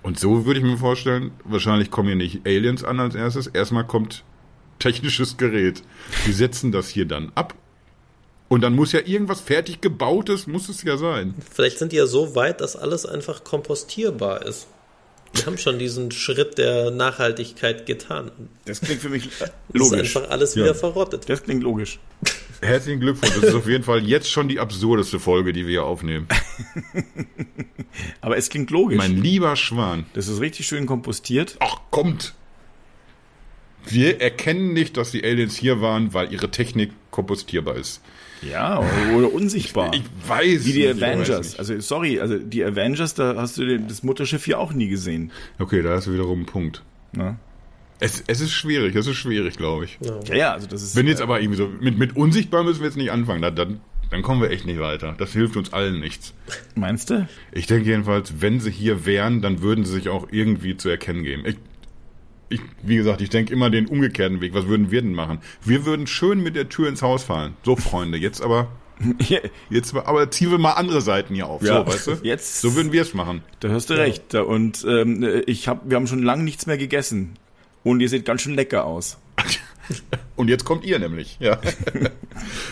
Und so würde ich mir vorstellen, wahrscheinlich kommen hier nicht Aliens an als erstes. Erstmal kommt technisches Gerät. Die setzen das hier dann ab Und dann muss ja irgendwas fertig gebautes, muss es ja sein. Vielleicht sind die ja so weit, dass alles einfach kompostierbar ist. Wir haben schon diesen Schritt der Nachhaltigkeit getan. Das klingt für mich Es logisch. ist einfach alles Ja. wieder verrottet. Das klingt logisch. Herzlichen Glückwunsch. Das ist auf jeden Fall jetzt schon die absurdeste Folge, die wir hier aufnehmen. Aber es klingt logisch. Mein lieber Schwan. das ist richtig schön kompostiert. Ach, kommt. Wir erkennen nicht, dass die Aliens hier waren, weil ihre Technik kompostierbar ist. Ja, oder, unsichtbar. Ich weiß Wie die nicht, ich Avengers. nicht. Also, sorry, also die Avengers, da hast du das Mutterschiff hier auch nie gesehen. Okay, da hast du wiederum einen Punkt. Ne? Es, es ist schwierig, es ist schwierig, glaube ich. Ja. Ja, also das ist. Wenn jetzt aber irgendwie so, mit, mit unsichtbar müssen wir jetzt nicht anfangen, dann, dann, dann kommen wir echt nicht weiter. Das hilft uns allen nichts. Meinst du? Ich denke jedenfalls, wenn sie hier wären, dann würden sie sich auch irgendwie zu erkennen geben. Ich, ich, wie gesagt, ich denke immer den umgekehrten Weg. Was würden wir denn machen? Wir würden schön mit der Tür ins Haus fallen. So, Freunde, jetzt aber, jetzt aber, ziehen wir mal andere Seiten hier auf. Ja, so, weißt du? jetzt- So würden wir es machen. Da hast du recht. Da- Und ähm, ich hab, wir haben schon lange nichts mehr gegessen. Und ihr seht ganz schön lecker aus. Und jetzt kommt ihr nämlich. Ja.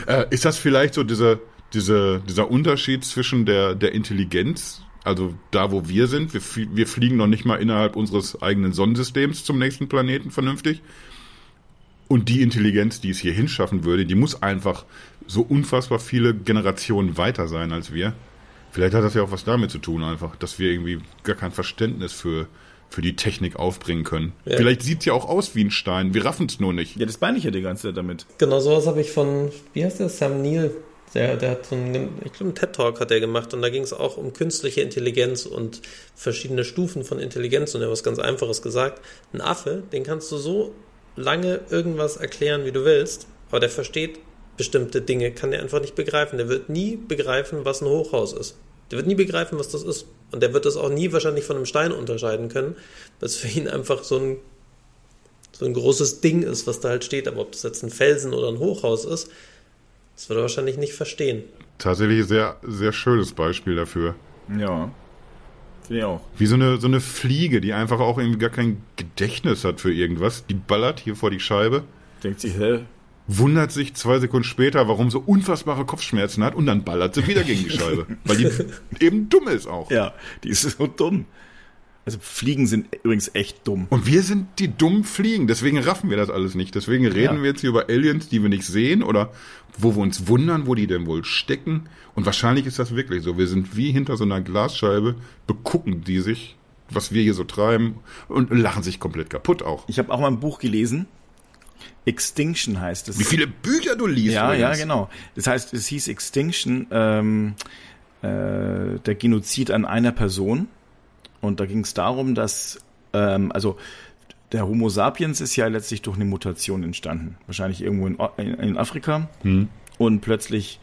äh, ist das vielleicht so dieser, dieser, dieser Unterschied zwischen der, der Intelligenz, also da, wo wir sind, wir, wir fliegen noch nicht mal innerhalb unseres eigenen Sonnensystems zum nächsten Planeten vernünftig. Und die Intelligenz, die es hier hinschaffen würde, die muss einfach so unfassbar viele Generationen weiter sein als wir. Vielleicht hat das ja auch was damit zu tun, einfach, dass wir irgendwie gar kein Verständnis für, für die Technik aufbringen können. Ja. Vielleicht sieht es ja auch aus wie ein Stein, wir raffen es nur nicht. Ja, das meine ich ja die ganze Zeit damit. Genau sowas habe ich von, wie heißt der, Sam Neill. Der, der hat so einen, ich glaube, einen TED-Talk hat er gemacht und da ging es auch um künstliche Intelligenz und verschiedene Stufen von Intelligenz und er hat was ganz Einfaches gesagt. Ein Affe, den kannst du so lange irgendwas erklären, wie du willst, aber der versteht bestimmte Dinge, kann der einfach nicht begreifen. Der wird nie begreifen, was ein Hochhaus ist. Der wird nie begreifen, was das ist. Und der wird das auch nie wahrscheinlich von einem Stein unterscheiden können, es für ihn einfach so ein so ein großes Ding ist, was da halt steht. Aber ob das jetzt ein Felsen oder ein Hochhaus ist, das wird er wahrscheinlich nicht verstehen. Tatsächlich sehr, sehr schönes Beispiel dafür. Ja. Finde ich auch. Wie so eine, so eine Fliege, die einfach auch irgendwie gar kein Gedächtnis hat für irgendwas. Die ballert hier vor die Scheibe, Denkt sich, hä? wundert sich zwei Sekunden später, warum so unfassbare Kopfschmerzen hat und dann ballert sie wieder gegen die Scheibe. Weil die eben dumm ist auch. Ja, die ist so dumm. Also Fliegen sind übrigens echt dumm. Und wir sind die dummen Fliegen, deswegen raffen wir das alles nicht. Deswegen reden Ja. wir jetzt hier über Aliens, die wir nicht sehen oder wo wir uns wundern, wo die denn wohl stecken. Und wahrscheinlich ist das wirklich so. Wir sind wie hinter so einer Glasscheibe, begucken die sich, was wir hier so treiben und lachen sich komplett kaputt auch. Ich habe auch mal ein Buch gelesen. Extinction heißt es. Wie viele Bücher du liest. Ja, ja, übrigens. genau. Das heißt, es hieß Extinction, ähm, äh, der Genozid an einer Person. Und da ging es darum, dass, ähm, also der Homo sapiens ist ja letztlich durch eine Mutation entstanden. Wahrscheinlich irgendwo in, in, in Afrika. Und plötzlich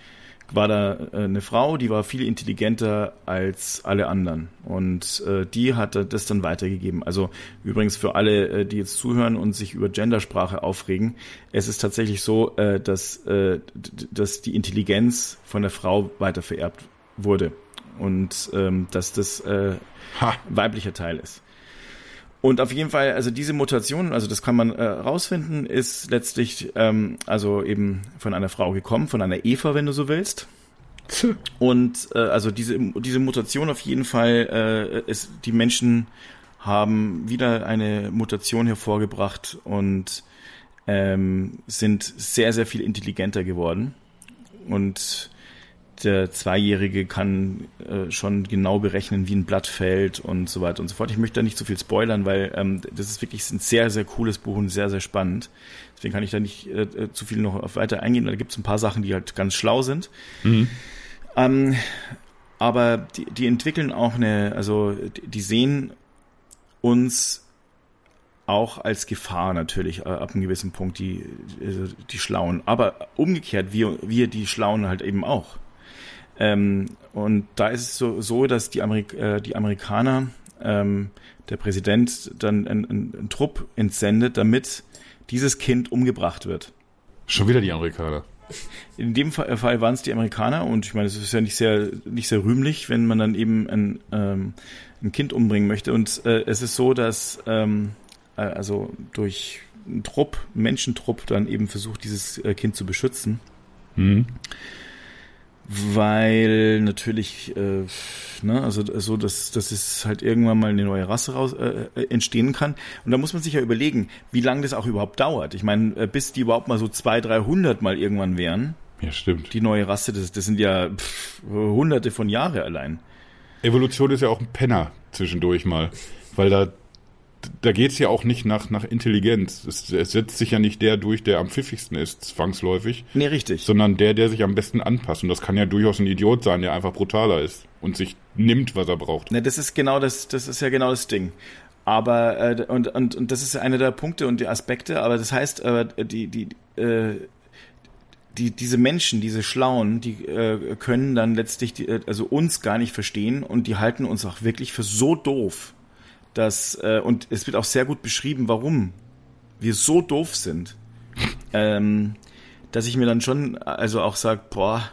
war da äh, eine Frau, die war viel intelligenter als alle anderen. Und äh, die hatte das dann weitergegeben. Also übrigens für alle, äh, die jetzt zuhören und sich über Gendersprache aufregen, es ist tatsächlich so, äh, dass, äh, dass die Intelligenz von der Frau weitervererbt wurde. Und ähm, dass das äh, Ha. weiblicher Teil ist. Und auf jeden Fall, also diese Mutation, also das kann man äh, rausfinden, ist letztlich ähm, also eben von einer Frau gekommen, von einer Eva, wenn du so willst. Und äh, also diese, diese Mutation auf jeden Fall, äh, ist, die Menschen haben wieder eine Mutation hervorgebracht und ähm, sind sehr, sehr viel intelligenter geworden. Und der Zweijährige kann äh, schon genau berechnen, wie ein Blatt fällt und so weiter und so fort. Ich möchte da nicht zu viel spoilern, weil ähm, das ist wirklich ein sehr, sehr cooles Buch und sehr, sehr spannend. Deswegen kann ich da nicht äh, äh, zu viel noch auf weiter eingehen, da gibt es ein paar Sachen, die halt ganz schlau sind. Ähm, aber die, die entwickeln auch eine, also die, die sehen uns auch als Gefahr natürlich äh, ab einem gewissen Punkt, die, also die Schlauen. Aber umgekehrt, wir, wir die Schlauen halt eben auch. Ähm, und da ist es so, so dass die, Amerik äh, die Amerikaner, ähm, der Präsident dann einen, einen, Trupp entsendet, damit dieses Kind umgebracht wird. Schon wieder die Amerikaner. In dem Fall, Fall waren es die Amerikaner und ich meine, es ist ja nicht sehr, nicht sehr rühmlich, wenn man dann eben ein, ähm, ein Kind umbringen möchte. Und äh, es ist so, dass ähm, äh, also durch einen Trupp, einen Menschentrupp dann eben versucht, dieses äh, Kind zu beschützen. Mhm. Weil natürlich, äh, ne, also so, dass, dass es halt irgendwann mal eine neue Rasse raus äh, entstehen kann. Und da muss man sich ja überlegen, wie lange das auch überhaupt dauert. Ich meine, äh, bis die überhaupt mal so 200, 300 mal irgendwann wären, Ja, stimmt. die neue Rasse, das, das sind ja pff, hunderte von Jahre allein. Evolution ist ja auch ein Penner zwischendurch mal, weil da da geht's ja auch nicht nach nach Intelligenz. Es, es setzt sich ja nicht der durch, der am pfiffigsten ist, zwangsläufig, Nee, richtig. sondern der, der sich am besten anpasst. Und das kann ja durchaus ein Idiot sein, der einfach brutaler ist und sich nimmt, was er braucht. Ne, das ist genau das, das ist ja genau das Ding. Aber äh, und, und, und das ist einer der Punkte und die Aspekte, aber das heißt, äh, die, die, äh, die, diese Menschen, diese Schlauen, die äh, können dann letztlich die, äh, also uns gar nicht verstehen und die halten uns auch wirklich für so doof, dass, äh, und es wird auch sehr gut beschrieben, warum wir so doof sind, ähm, dass ich mir dann schon also auch sage, boah,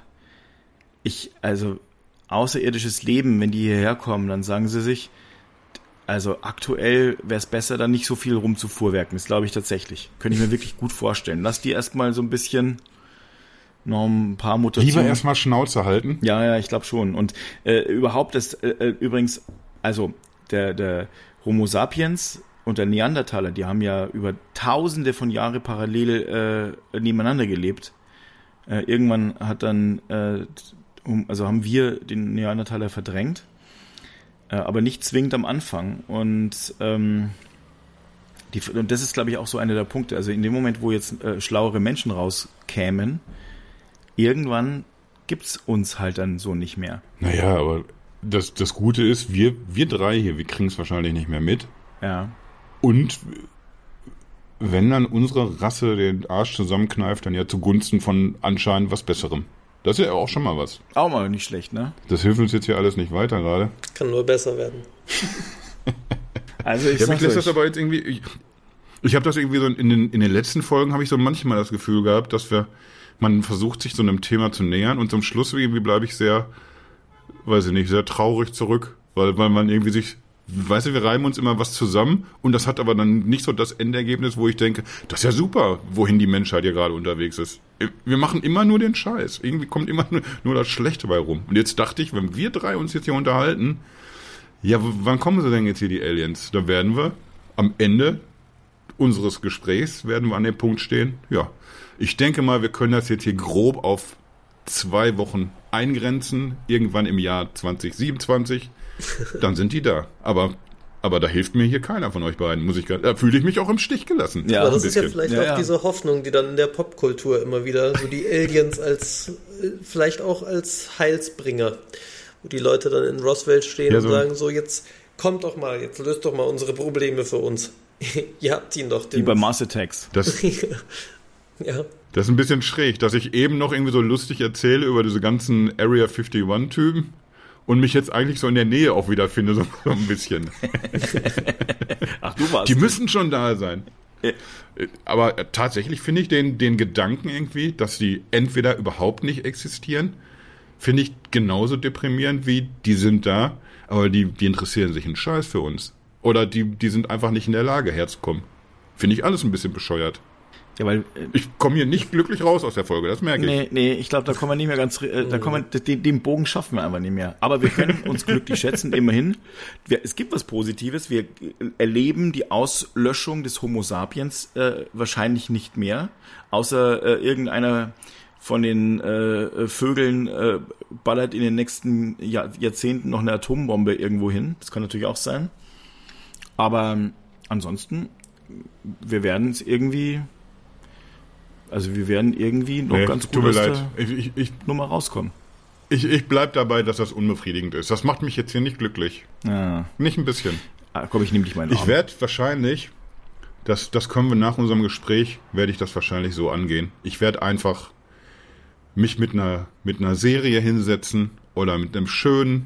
ich, also außerirdisches Leben, wenn die hierher kommen, dann sagen sie sich, also aktuell wäre es besser, da nicht so viel rumzufuhrwerken. Das glaube ich tatsächlich. Könnte ich mir wirklich gut vorstellen. Lass die erstmal so ein bisschen noch ein paar Mutationen. Lieber erstmal Schnauze halten. Ja, ja, ich glaube schon. Und äh, überhaupt das äh, äh, übrigens, also der, der Homo sapiens und der Neandertaler, die haben ja über tausende von Jahre parallel äh, nebeneinander gelebt. Äh, irgendwann hat dann, äh, also haben wir den Neandertaler verdrängt, äh, aber nicht zwingend am Anfang. Und ähm, die, und das ist, glaube ich, auch so einer der Punkte. Also in dem Moment, wo jetzt äh, schlauere Menschen rauskämen, irgendwann gibt's uns halt dann so nicht mehr. Naja, aber das, das Gute ist, wir, wir drei hier, wir kriegen es wahrscheinlich nicht mehr mit. Ja. Und wenn dann unsere Rasse den Arsch zusammenkneift, dann ja zugunsten von anscheinend was Besserem. Das ist ja auch schon mal was. Auch mal nicht schlecht, ne? Das hilft uns jetzt hier alles nicht weiter gerade. Kann nur besser werden. Also ich Ja, mich lässt euch. das aber jetzt irgendwie. Ich, ich habe das irgendwie so in den, in den letzten Folgen habe ich so manchmal das Gefühl gehabt, dass wir man versucht sich so einem Thema zu nähern und zum Schluss irgendwie bleibe ich sehr, weiß ich nicht, sehr traurig zurück, weil weil man irgendwie sich Weißt du, wir reiben uns immer was zusammen und das hat aber dann nicht so das Endergebnis, wo ich denke, das ist ja super, wohin die Menschheit hier gerade unterwegs ist. Wir machen immer nur den Scheiß. Irgendwie kommt immer nur, das Schlechte bei rum. Und jetzt dachte ich, wenn wir drei uns jetzt hier unterhalten, ja, wann kommen sie denn jetzt hier, die Aliens? Da werden wir am Ende unseres Gesprächs, werden wir an dem Punkt stehen, ja, ich denke mal, wir können das jetzt hier grob auf zwei Wochen eingrenzen, irgendwann im Jahr 2027, dann sind die da. Aber, aber da hilft mir hier keiner von euch beiden, muss ich gerade, da fühle ich mich auch im Stich gelassen. Ja, Aber das ist ja vielleicht Ja, auch ja. diese Hoffnung, die dann in der Popkultur immer wieder so die Aliens als, äh, vielleicht auch als Heilsbringer, wo die Leute dann in Roswell stehen Ja, und so- sagen so, jetzt kommt doch mal, jetzt löst doch mal unsere Probleme für uns. Ihr habt ihn doch. Wie Den bei Mars Attacks. Das, ja, das ist ein bisschen schräg, dass ich eben noch irgendwie so lustig erzähle über diese ganzen Area 51-Typen und mich jetzt eigentlich so in der Nähe auch wieder finde, so, so ein bisschen. Ach, du warst. Die müssen schon da sein. Ja. Aber tatsächlich finde ich den, den Gedanken irgendwie, dass die entweder überhaupt nicht existieren, finde ich genauso deprimierend wie die sind da, aber die, die interessieren sich einen Scheiß für uns. Oder die, die sind einfach nicht in der Lage herzukommen. Finde ich alles ein bisschen bescheuert. Ja, weil, äh, Ich komme hier nicht glücklich raus aus der Folge, das merke ich. nee, nee, ich glaube, da kommen wir nicht mehr ganz, äh, da kommen wir, den, den Bogen schaffen wir einfach nicht mehr. Aber wir können uns glücklich schätzen, immerhin. Wir, es gibt was Positives. Wir äh, erleben die Auslöschung des Homo sapiens äh, wahrscheinlich nicht mehr, außer äh, irgendeiner von den äh, Vögeln äh, ballert in den nächsten Jahr, Jahrzehnten noch eine Atombombe irgendwo hin. Das kann natürlich auch sein. Aber ähm, ansonsten, wir werden es irgendwie, also wir werden irgendwie noch Nee, ganz gut tut mir aus leid. der Ich, ich, ich, Nummer rauskommen. ich, ich bleib dabei, dass das unbefriedigend ist. Das macht mich jetzt hier nicht glücklich. Ja. Nicht ein bisschen. Ah, komm, ich nehme dich mal in den Ich Arm. werde wahrscheinlich, das, das können wir nach unserem Gespräch, werde ich das wahrscheinlich so angehen. Ich werde einfach mich mit einer, mit einer Serie hinsetzen oder mit einem schönen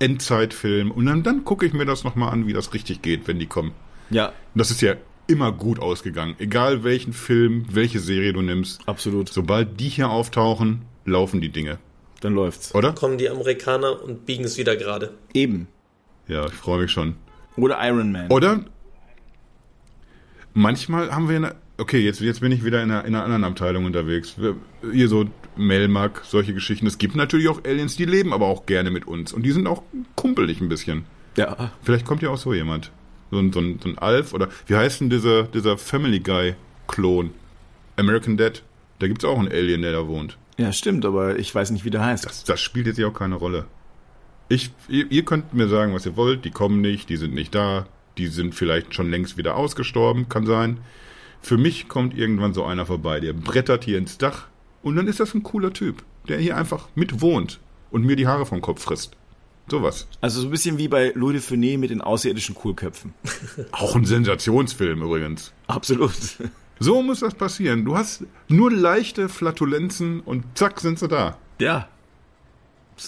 Endzeitfilm und dann, dann gucke ich mir das nochmal an, wie das richtig geht, wenn die kommen. Ja, das ist ja immer gut ausgegangen. Egal welchen Film, welche Serie du nimmst. absolut. Sobald die hier auftauchen, laufen die Dinge. Dann läuft's. Oder? kommen die Amerikaner und biegen es wieder gerade. Eben. Ja, ich freue mich schon. Oder Iron Man. Oder manchmal haben wir eine, okay, jetzt, jetzt bin ich wieder in einer, in einer anderen Abteilung unterwegs. Wir- Hier so Melmark, solche Geschichten. Es gibt natürlich auch Aliens, die leben aber auch gerne mit uns. Und die sind auch kumpelig ein bisschen. Ja. Vielleicht kommt ja auch so jemand. So ein, so ein, so ein Alf oder wie heißt denn dieser, dieser Family Guy-Klon? American Dad. Da gibt's auch einen Alien, der da wohnt. Ja, stimmt, aber ich weiß nicht, wie der heißt. Das, das spielt jetzt ja auch keine Rolle. Ich, ihr, ihr könnt mir sagen, was ihr wollt. Die kommen nicht, die sind nicht da. Die sind vielleicht schon längst wieder ausgestorben, kann sein. Für mich kommt irgendwann so einer vorbei, der brettert hier ins Dach. Und dann ist das ein cooler Typ, der hier einfach mit wohnt und mir die Haare vom Kopf frisst. Sowas. Also so ein bisschen wie bei Louis de Funès mit den außerirdischen Coolköpfen. Auch ein Sensationsfilm übrigens. Absolut. So muss das passieren. Du hast nur leichte Flatulenzen und zack sind sie da. Ja.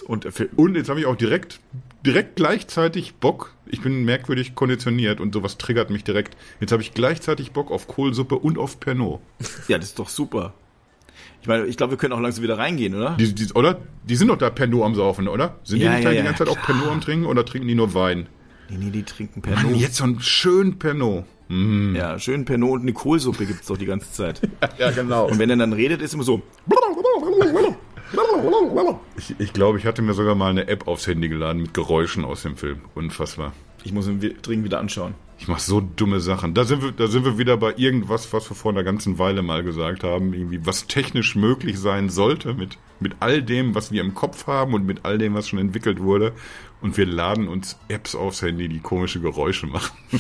Und Und jetzt habe ich auch direkt, direkt gleichzeitig Bock. Ich bin merkwürdig konditioniert und sowas triggert mich direkt. Jetzt habe ich gleichzeitig Bock auf Kohlsuppe und auf Pernod. ja, das ist doch super. Ich meine, ich glaube, wir können auch langsam wieder reingehen, oder? Die, die, oder? Die sind doch da Pernod am Saufen, oder? Sind Ja, die nicht ja, die ganze Zeit auch Pernod am Trinken oder trinken die nur Wein? Nee, nee, die trinken Mann, Pernod. jetzt so ein schön Pernod. Mm. Ja, schön Pernod und eine Kohlsuppe gibt's doch die ganze Zeit. Ja, genau. Und wenn er dann redet, ist immer so. Ich, ich glaube, ich hatte mir sogar mal eine App aufs Handy geladen mit Geräuschen aus dem Film. Unfassbar. Ich muss ihn dringend wieder anschauen. Ich mache so dumme Sachen. Da sind wir, da sind wir wieder bei irgendwas, was wir vor einer ganzen Weile mal gesagt haben, irgendwie was technisch möglich sein sollte mit mit all dem, was wir im Kopf haben und mit all dem, was schon entwickelt wurde. Und wir laden uns Apps aufs Handy, die komische Geräusche machen.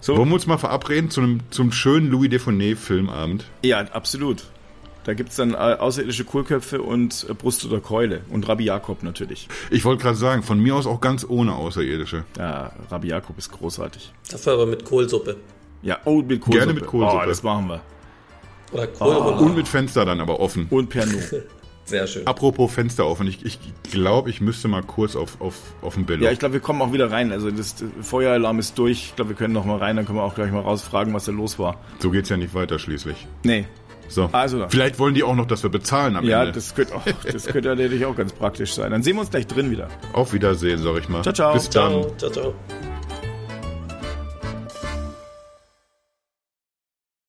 So. Wollen wir uns mal verabreden zu einem zum schönen Louis Defonet Filmabend? Ja, absolut. Da gibt's dann äh, außerirdische Kohlköpfe und äh, Brust oder Keule. Und Rabbi Jakob natürlich. Ich wollte gerade sagen, von mir aus auch ganz ohne Außerirdische. Ja, Rabbi Jakob ist großartig. Dafür aber mit Kohlsuppe. Ja, oh, mit Kohlsuppe. Gerne mit Kohlsuppe. Oh, das machen wir. Oder Kohlroulade. Und mit Fenster dann aber offen. Und Pernod. Sehr schön. Apropos Fenster offen, ich, ich glaube, ich müsste mal kurz auf, auf, auf den Bello. ja, ich glaube, wir kommen auch wieder rein. Also das Feueralarm ist durch. Ich glaube, wir können noch mal rein. Dann können wir auch gleich mal rausfragen, was da los war. so geht's ja nicht weiter schließlich. Nee. So. Also. Vielleicht wollen die auch noch, dass wir bezahlen am Ja, Ende. das könnte, auch, das könnte ja natürlich auch ganz praktisch sein. Dann sehen wir uns gleich drin wieder. Auf Wiedersehen, sag ich mal. Ciao, ciao. Bis dann. Ciao, ciao, ciao.